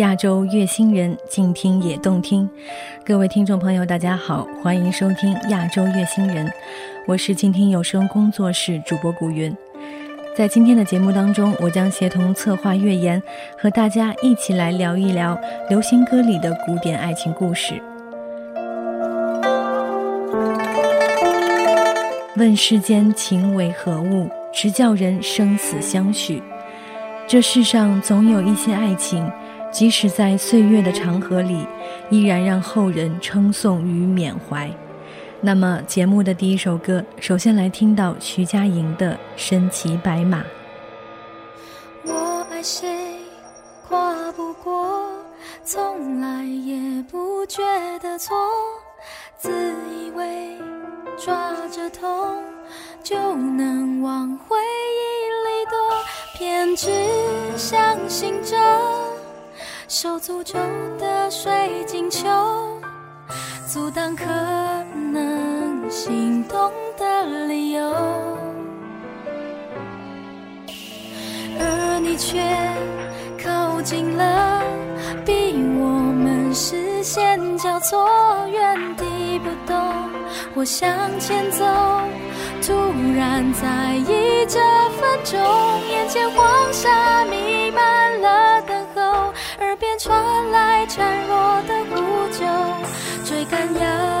亚洲乐星人，静听也动听。各位听众朋友，大家好，欢迎收听亚洲乐星人，我是静听有声工作室主播古云。在今天的节目当中，我将协同策划乐言，和大家一起来聊一聊流行歌里的古典爱情故事。问世间情为何物，直叫人生死相许。这世上总有一些爱情。即使在岁月的长河里，依然让后人称颂与缅怀。那么，节目的第一首歌，首先来听到徐佳莹的《身骑白马》。我爱谁，跨不过，从来也不觉得错。自以为抓着痛就能往回忆里躲，偏执相信着。受诅咒的水晶球，阻挡可能心动的理由，而你却靠近了，逼我们视线交错，原地不动。我向前走，突然在意这分钟，眼前黄沙弥漫了等。传来孱弱的呼救，追赶要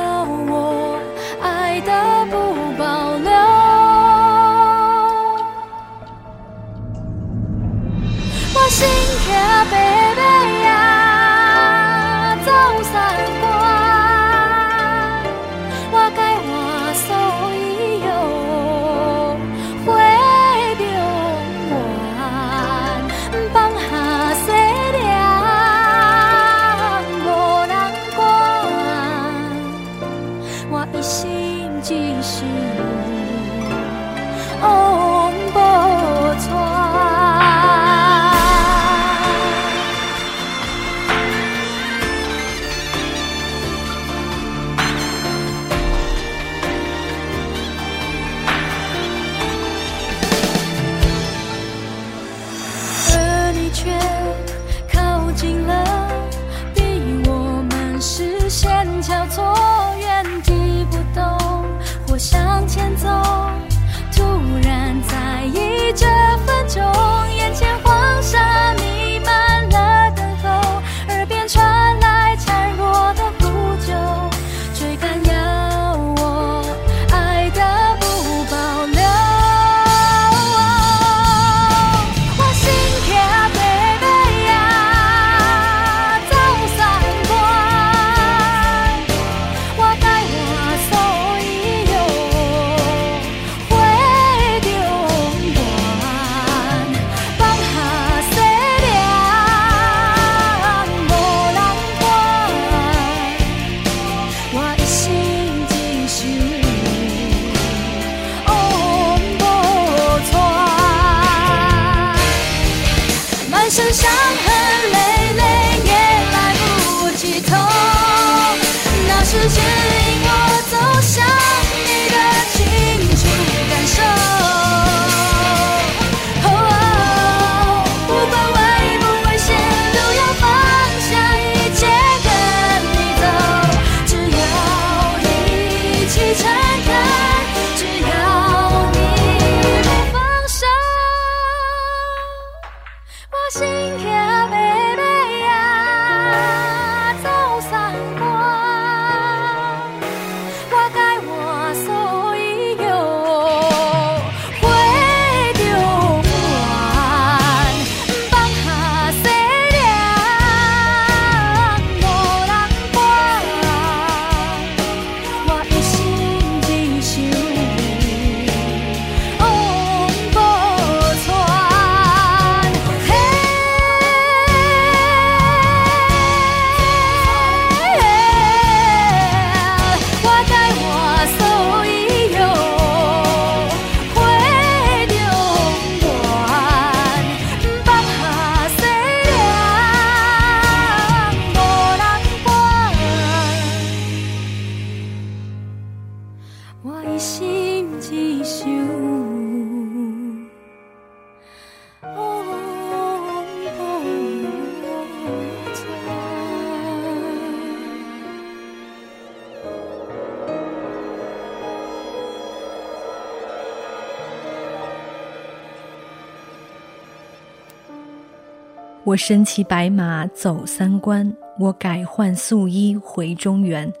我身骑白马走三关，我改换素衣回中原。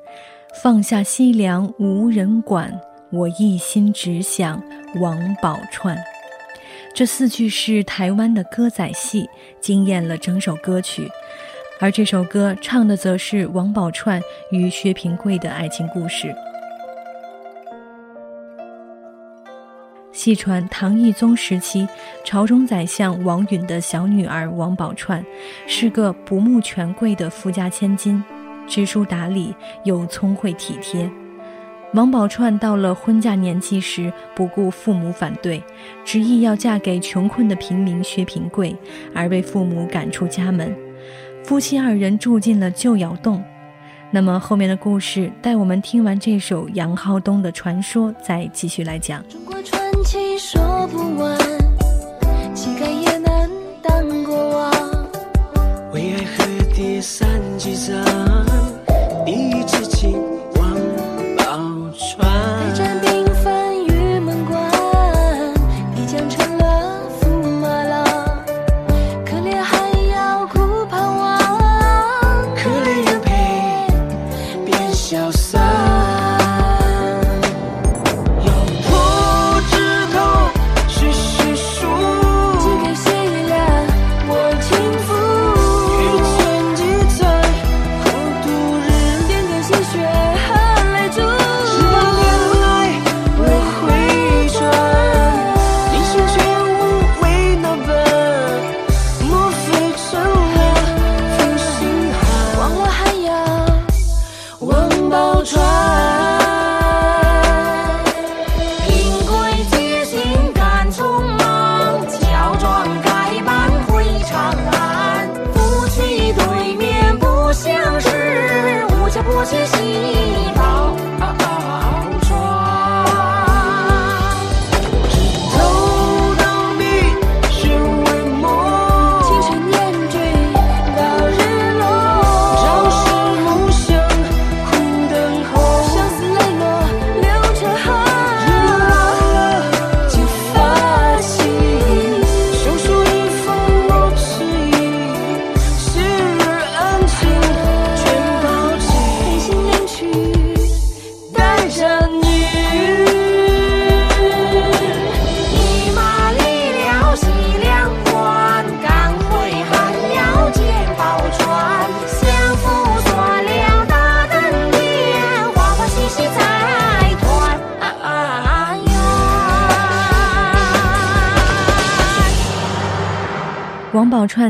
放下西凉无人管，我一心只想王宝钏。这四句是台湾的歌仔戏，惊艳了整首歌曲。而这首歌唱的则是王宝钏与薛平贵的爱情故事。细传唐懿宗时期，朝中宰相王允的小女儿王宝钏，是个不慕权贵的富家千金，知书达理又聪慧体贴。王宝钏到了婚嫁年纪时，不顾父母反对，执意要嫁给穷困的平民薛平贵，而被父母赶出家门。夫妻二人住进了旧窑洞。那么后面的故事，待我们听完这首杨浩东的传说，再继续来讲。中国传情说不完，情感也难当过往。为爱和地散几张，第一之情。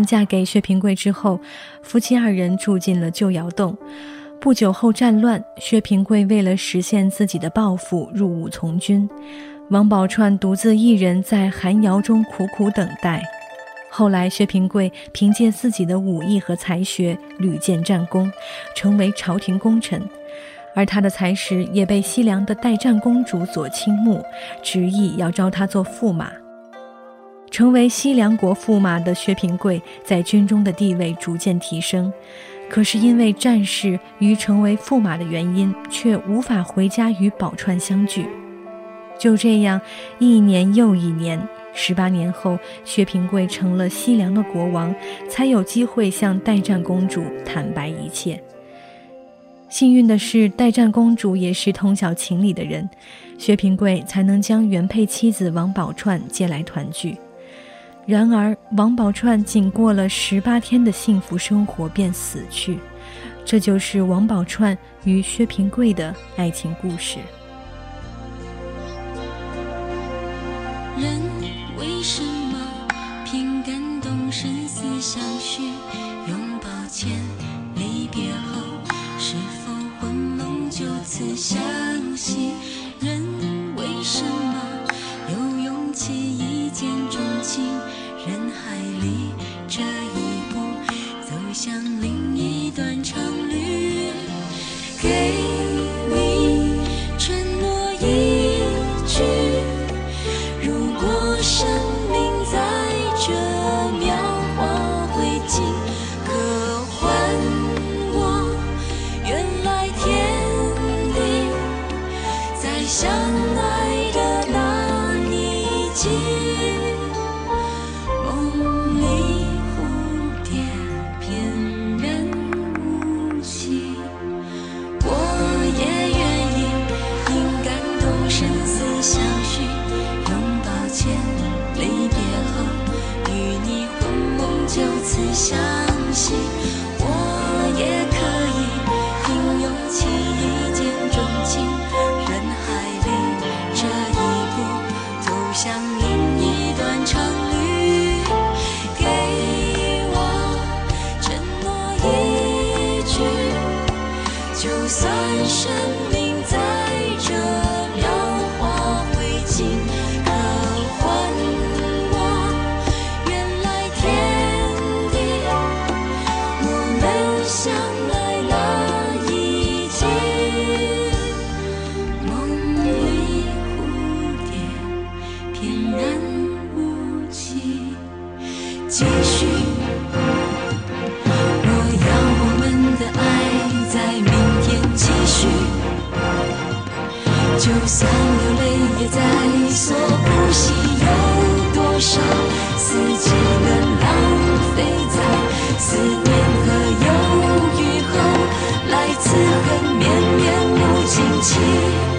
嫁给薛平贵之后，夫妻二人住进了旧窑洞。不久后战乱，薛平贵为了实现自己的抱负，入伍从军。王宝钏独自一人在寒窑中苦苦等待。后来，薛平贵凭借自己的武艺和才学，屡建战功，成为朝廷功臣。而他的才识也被西凉的代战公主所倾慕，执意要招他做驸马。成为西凉国驸马的薛平贵，在军中的地位逐渐提升，可是因为战事与成为驸马的原因，却无法回家与宝钏相聚。就这样，一年又一年，十八年后，薛平贵成了西凉的国王，才有机会向代战公主坦白一切。幸运的是，代战公主也是通晓情理的人，薛平贵才能将原配妻子王宝钏接来团聚。然而，王宝钏仅过了十八天的幸福生活便死去，这就是王宝钏与薛平贵的爱情故事。人为什么凭感动生死相许？拥抱前离别后，是否魂梦就此相惜？离别后与你魂梦就此相惜，我也就算流泪也在所不惜。有多少四季的浪费在思念和犹豫后，来自恨绵绵无尽期。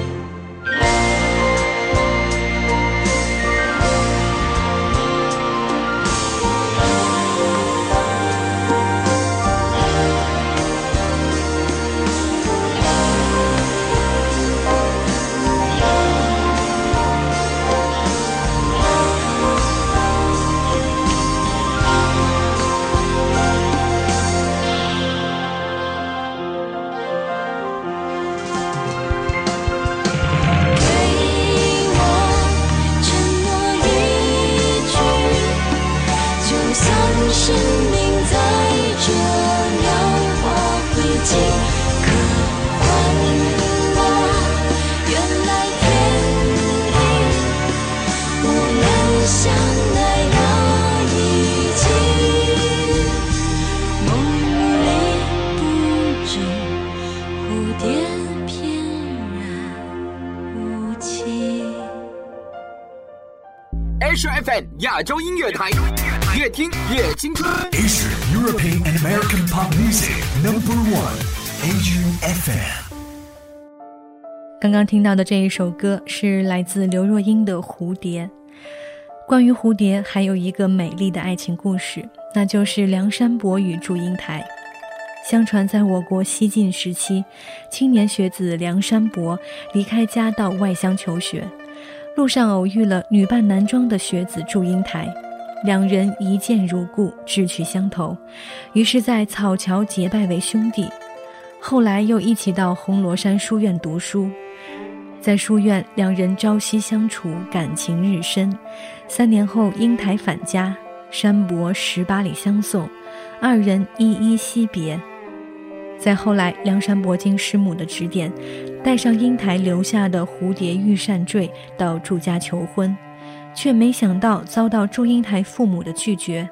HFN 亚洲音乐台，越听越青春。Asia European and American Pop Music Number One Asian FM。刚刚听到的这一首歌是来自刘若英的《蝴蝶》。关于蝴蝶，还有一个美丽的爱情故事，那就是梁山伯与祝英台。相传，在我国西晋时期，青年学子梁山伯离开家到外乡求学，路上偶遇了女扮男装的学子祝英台，两人一见如故，志趣相投，于是，在草桥结拜为兄弟。后来又一起到红螺山书院读书，在书院，两人朝夕相处，感情日深。三年后，英台返家，山伯十八里相送，二人依依惜别。再后来，梁山伯经师母的指点，带上英台留下的蝴蝶玉扇坠到祝家求婚，却没想到遭到祝英台父母的拒绝。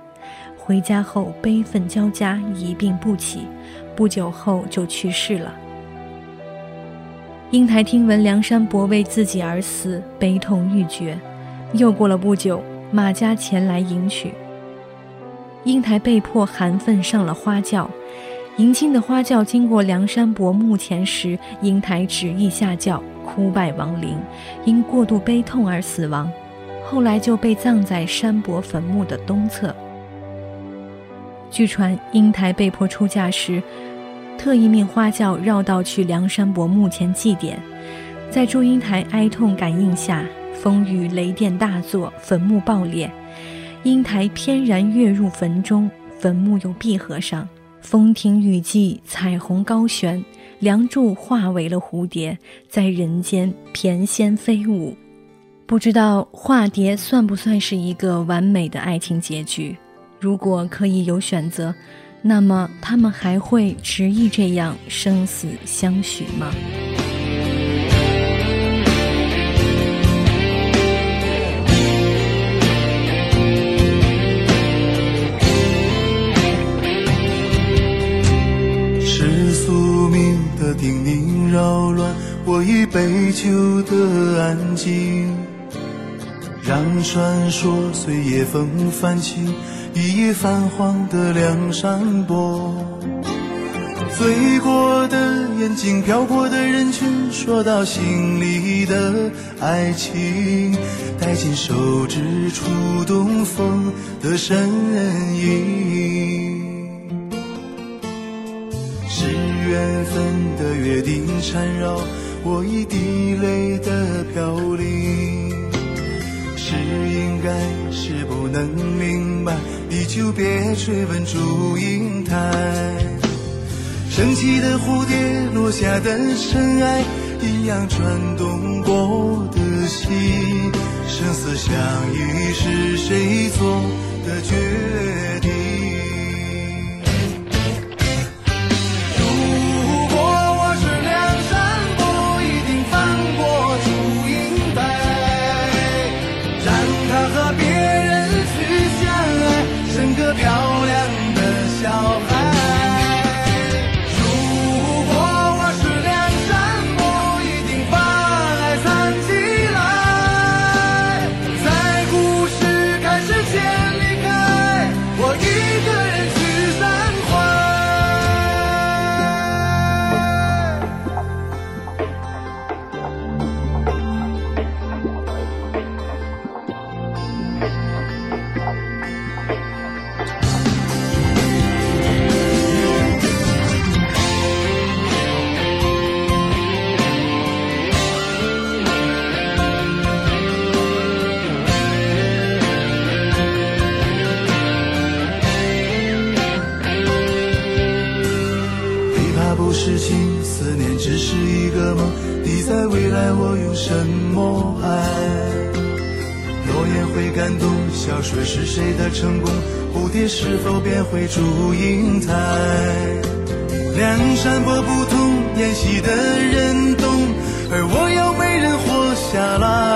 回家后悲愤交加，一病不起，不久后就去世了。英台听闻梁山伯为自己而死，悲痛欲绝。又过了不久，马家前来迎娶。英台被迫含愤上了花轿。迎亲的花轿经过梁山伯墓前时，英台执意下轿，哭拜亡灵，因过度悲痛而死亡。后来就被葬在山伯坟墓的东侧。据传，英台被迫出嫁时，特意命花轿绕道去梁山伯墓前祭奠。在祝英台哀痛感应下，风雨雷电大作，坟墓爆裂，英台翩然跃入坟中，坟墓又闭合上。风停雨霁，彩虹高悬，梁祝化为了蝴蝶，在人间翩跹飞舞。不知道化蝶算不算是一个完美的爱情结局？如果可以有选择，那么他们还会执意这样生死相许吗？叮咛扰乱我已悲秋的安静，让传说随夜风翻起一夜泛黄的梁山伯。醉过的眼睛，飘过的人群，说到心里的爱情，带进手指触动风的身影。缘分的约定缠绕我一滴泪的飘零，是应该是不能明白，你就别追问祝英台。升起的蝴蝶，落下的尘埃，一样转动我的心。生死相依是谁做的决定？这是谁的成功？蝴蝶是否变回祝英台？梁山伯不同，演戏的人懂，而我又没人活下来。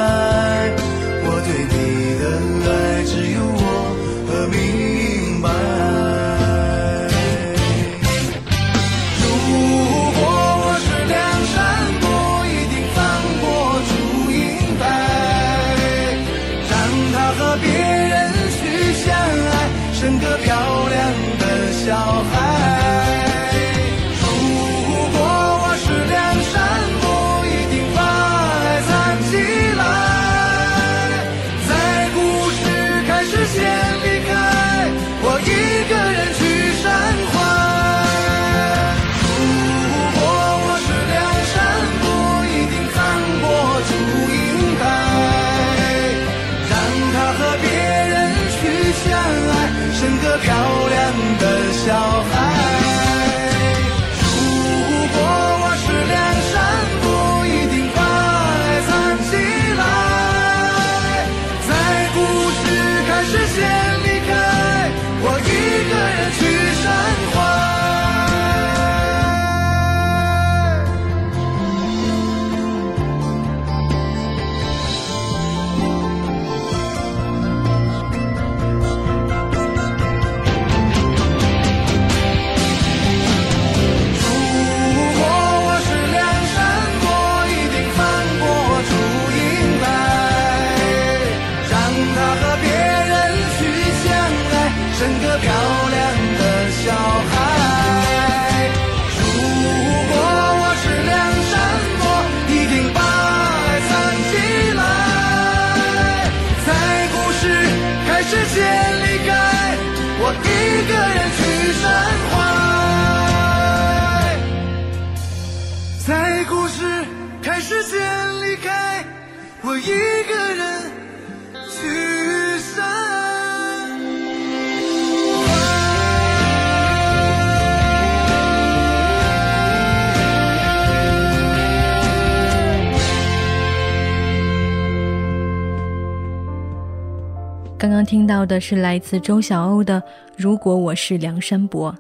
刚刚听到的是来自周晓鸥的《如果我是梁山伯》，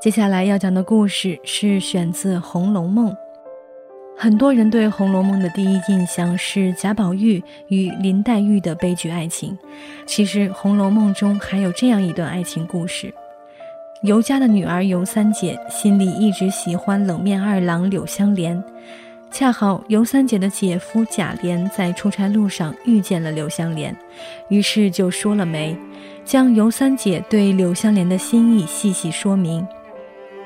接下来要讲的故事是选自《红楼梦》。很多人对《红楼梦》的第一印象是贾宝玉与林黛玉的悲剧爱情，其实《红楼梦》中还有这样一段爱情故事：尤家的女儿尤三姐心里一直喜欢冷面二郎柳湘莲。恰好尤三姐的姐夫贾琏在出差路上遇见了柳湘莲，于是就说了媒，将尤三姐对柳湘莲的心意细细说明。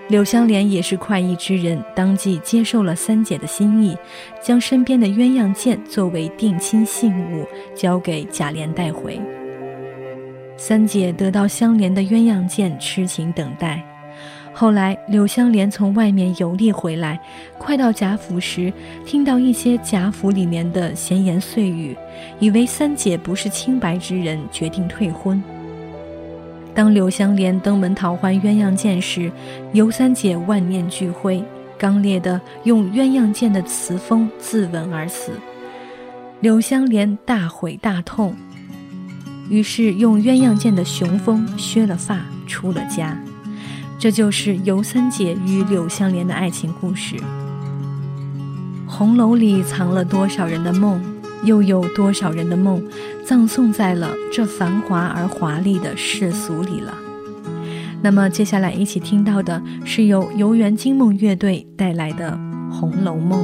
柳湘莲也是快意之人，当即接受了三姐的心意，将身边的鸳鸯剑作为定亲信物交给贾琏带回。三姐得到香莲的鸳鸯剑，痴情等待。后来柳湘莲从外面游历回来，快到贾府时，听到一些贾府里面的闲言碎语，以为三姐不是清白之人，决定退婚。当柳湘莲登门讨还鸳鸯剑时，尤三姐万念俱灰，刚烈的用鸳鸯剑的雌锋自刎而死。柳湘莲大悔大痛，于是用鸳鸯剑的雄锋削了发，出了家。这就是尤三姐与柳湘莲的爱情故事。红楼里藏了多少人的梦，又有多少人的梦？葬送在了这繁华而华丽的世俗里了。那么接下来一起听到的是由游园惊梦乐队带来的《红楼梦》。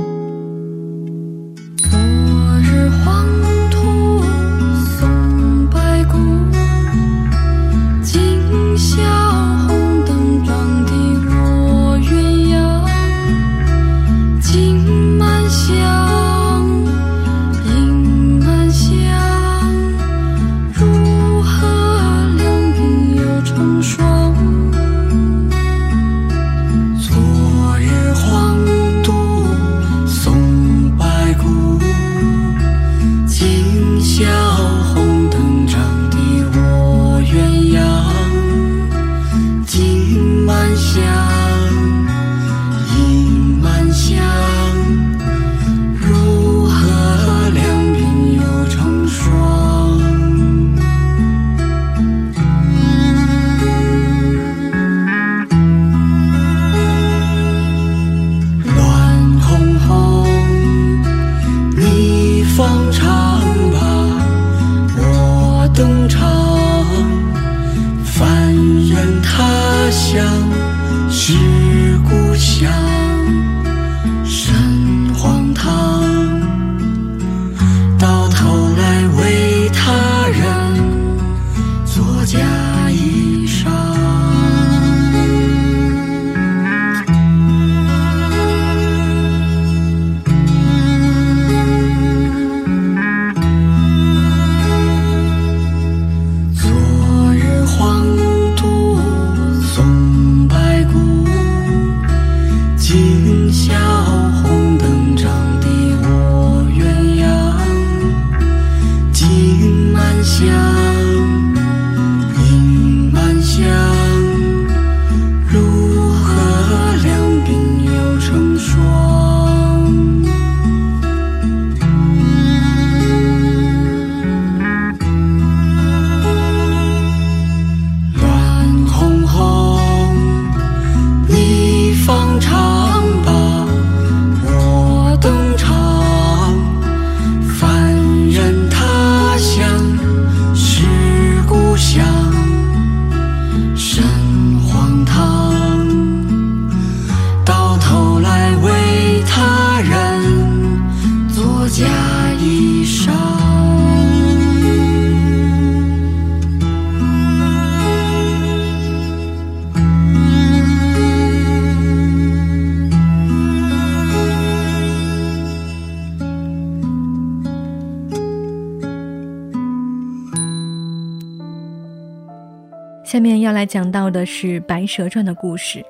下面要来讲到的是《白蛇传》的故事。《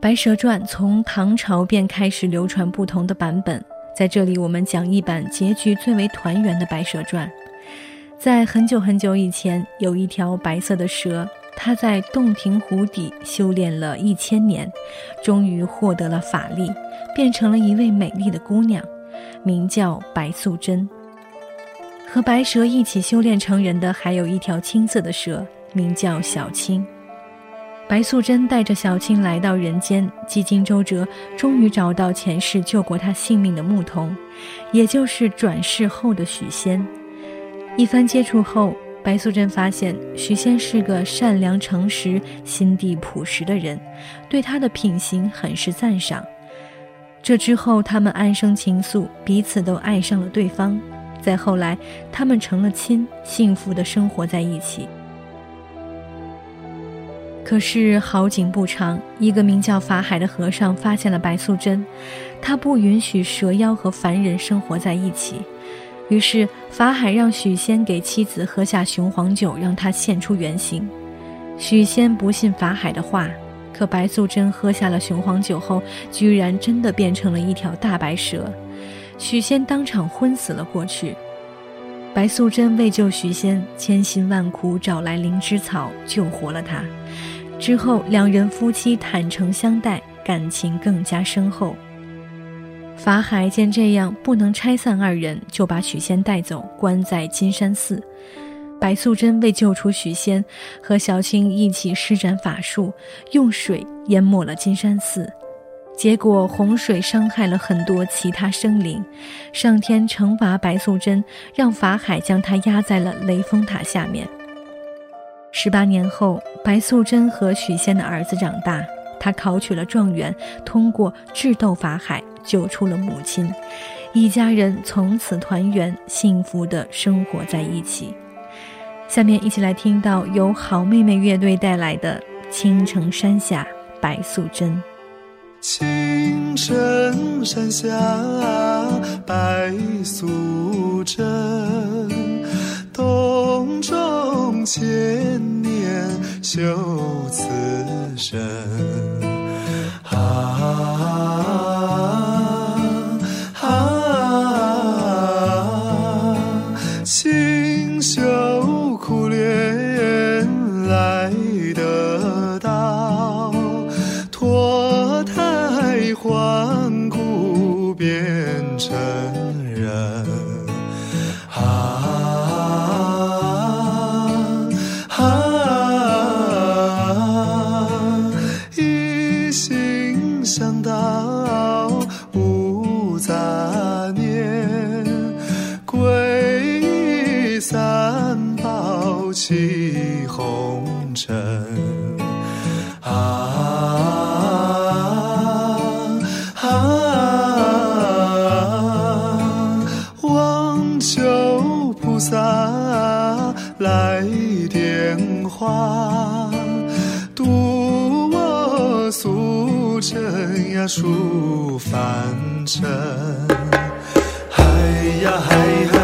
白蛇传》从唐朝便开始流传不同的版本，在这里我们讲一版结局最为团圆的《白蛇传》。在很久很久以前，有一条白色的蛇，它在洞庭湖底修炼了一千年，终于获得了法力，变成了一位美丽的姑娘，名叫白素贞。和白蛇一起修炼成人的还有一条青色的蛇，名叫小青。白素贞带着小青来到人间，几经周折，终于找到前世救过她性命的牧童，也就是转世后的许仙。一番接触后，白素贞发现许仙是个善良诚实、心地朴实的人，对他的品行很是赞赏。这之后，他们安生情愫，彼此都爱上了对方。再后来，他们成了亲，幸福的生活在一起。可是好景不长，一个名叫法海的和尚发现了白素贞，他不允许蛇妖和凡人生活在一起。于是法海让许仙给妻子喝下雄黄酒，让她现出原形。许仙不信法海的话，可白素贞喝下了雄黄酒后，居然真的变成了一条大白蛇。许仙当场昏死了过去。白素贞为救许仙，千辛万苦找来灵芝草救活了他。之后，两人夫妻坦诚相待，感情更加深厚。法海见这样不能拆散二人，就把许仙带走，关在金山寺。白素贞为救出许仙，和小青一起施展法术，用水淹没了金山寺。结果洪水伤害了很多其他生灵，上天惩罚白素贞，让法海将她压在了雷峰塔下面。十八年后，白素贞和许仙的儿子长大，他考取了状元，通过智斗法海救出了母亲，一家人从此团圆，幸福的生活在一起。下面一起来听到由好妹妹乐队带来的《青城山下白素贞》。青城山下白素贞，洞中千年修此身。啊啊！清修苦练成数凡尘，嗨呀嗨嗨。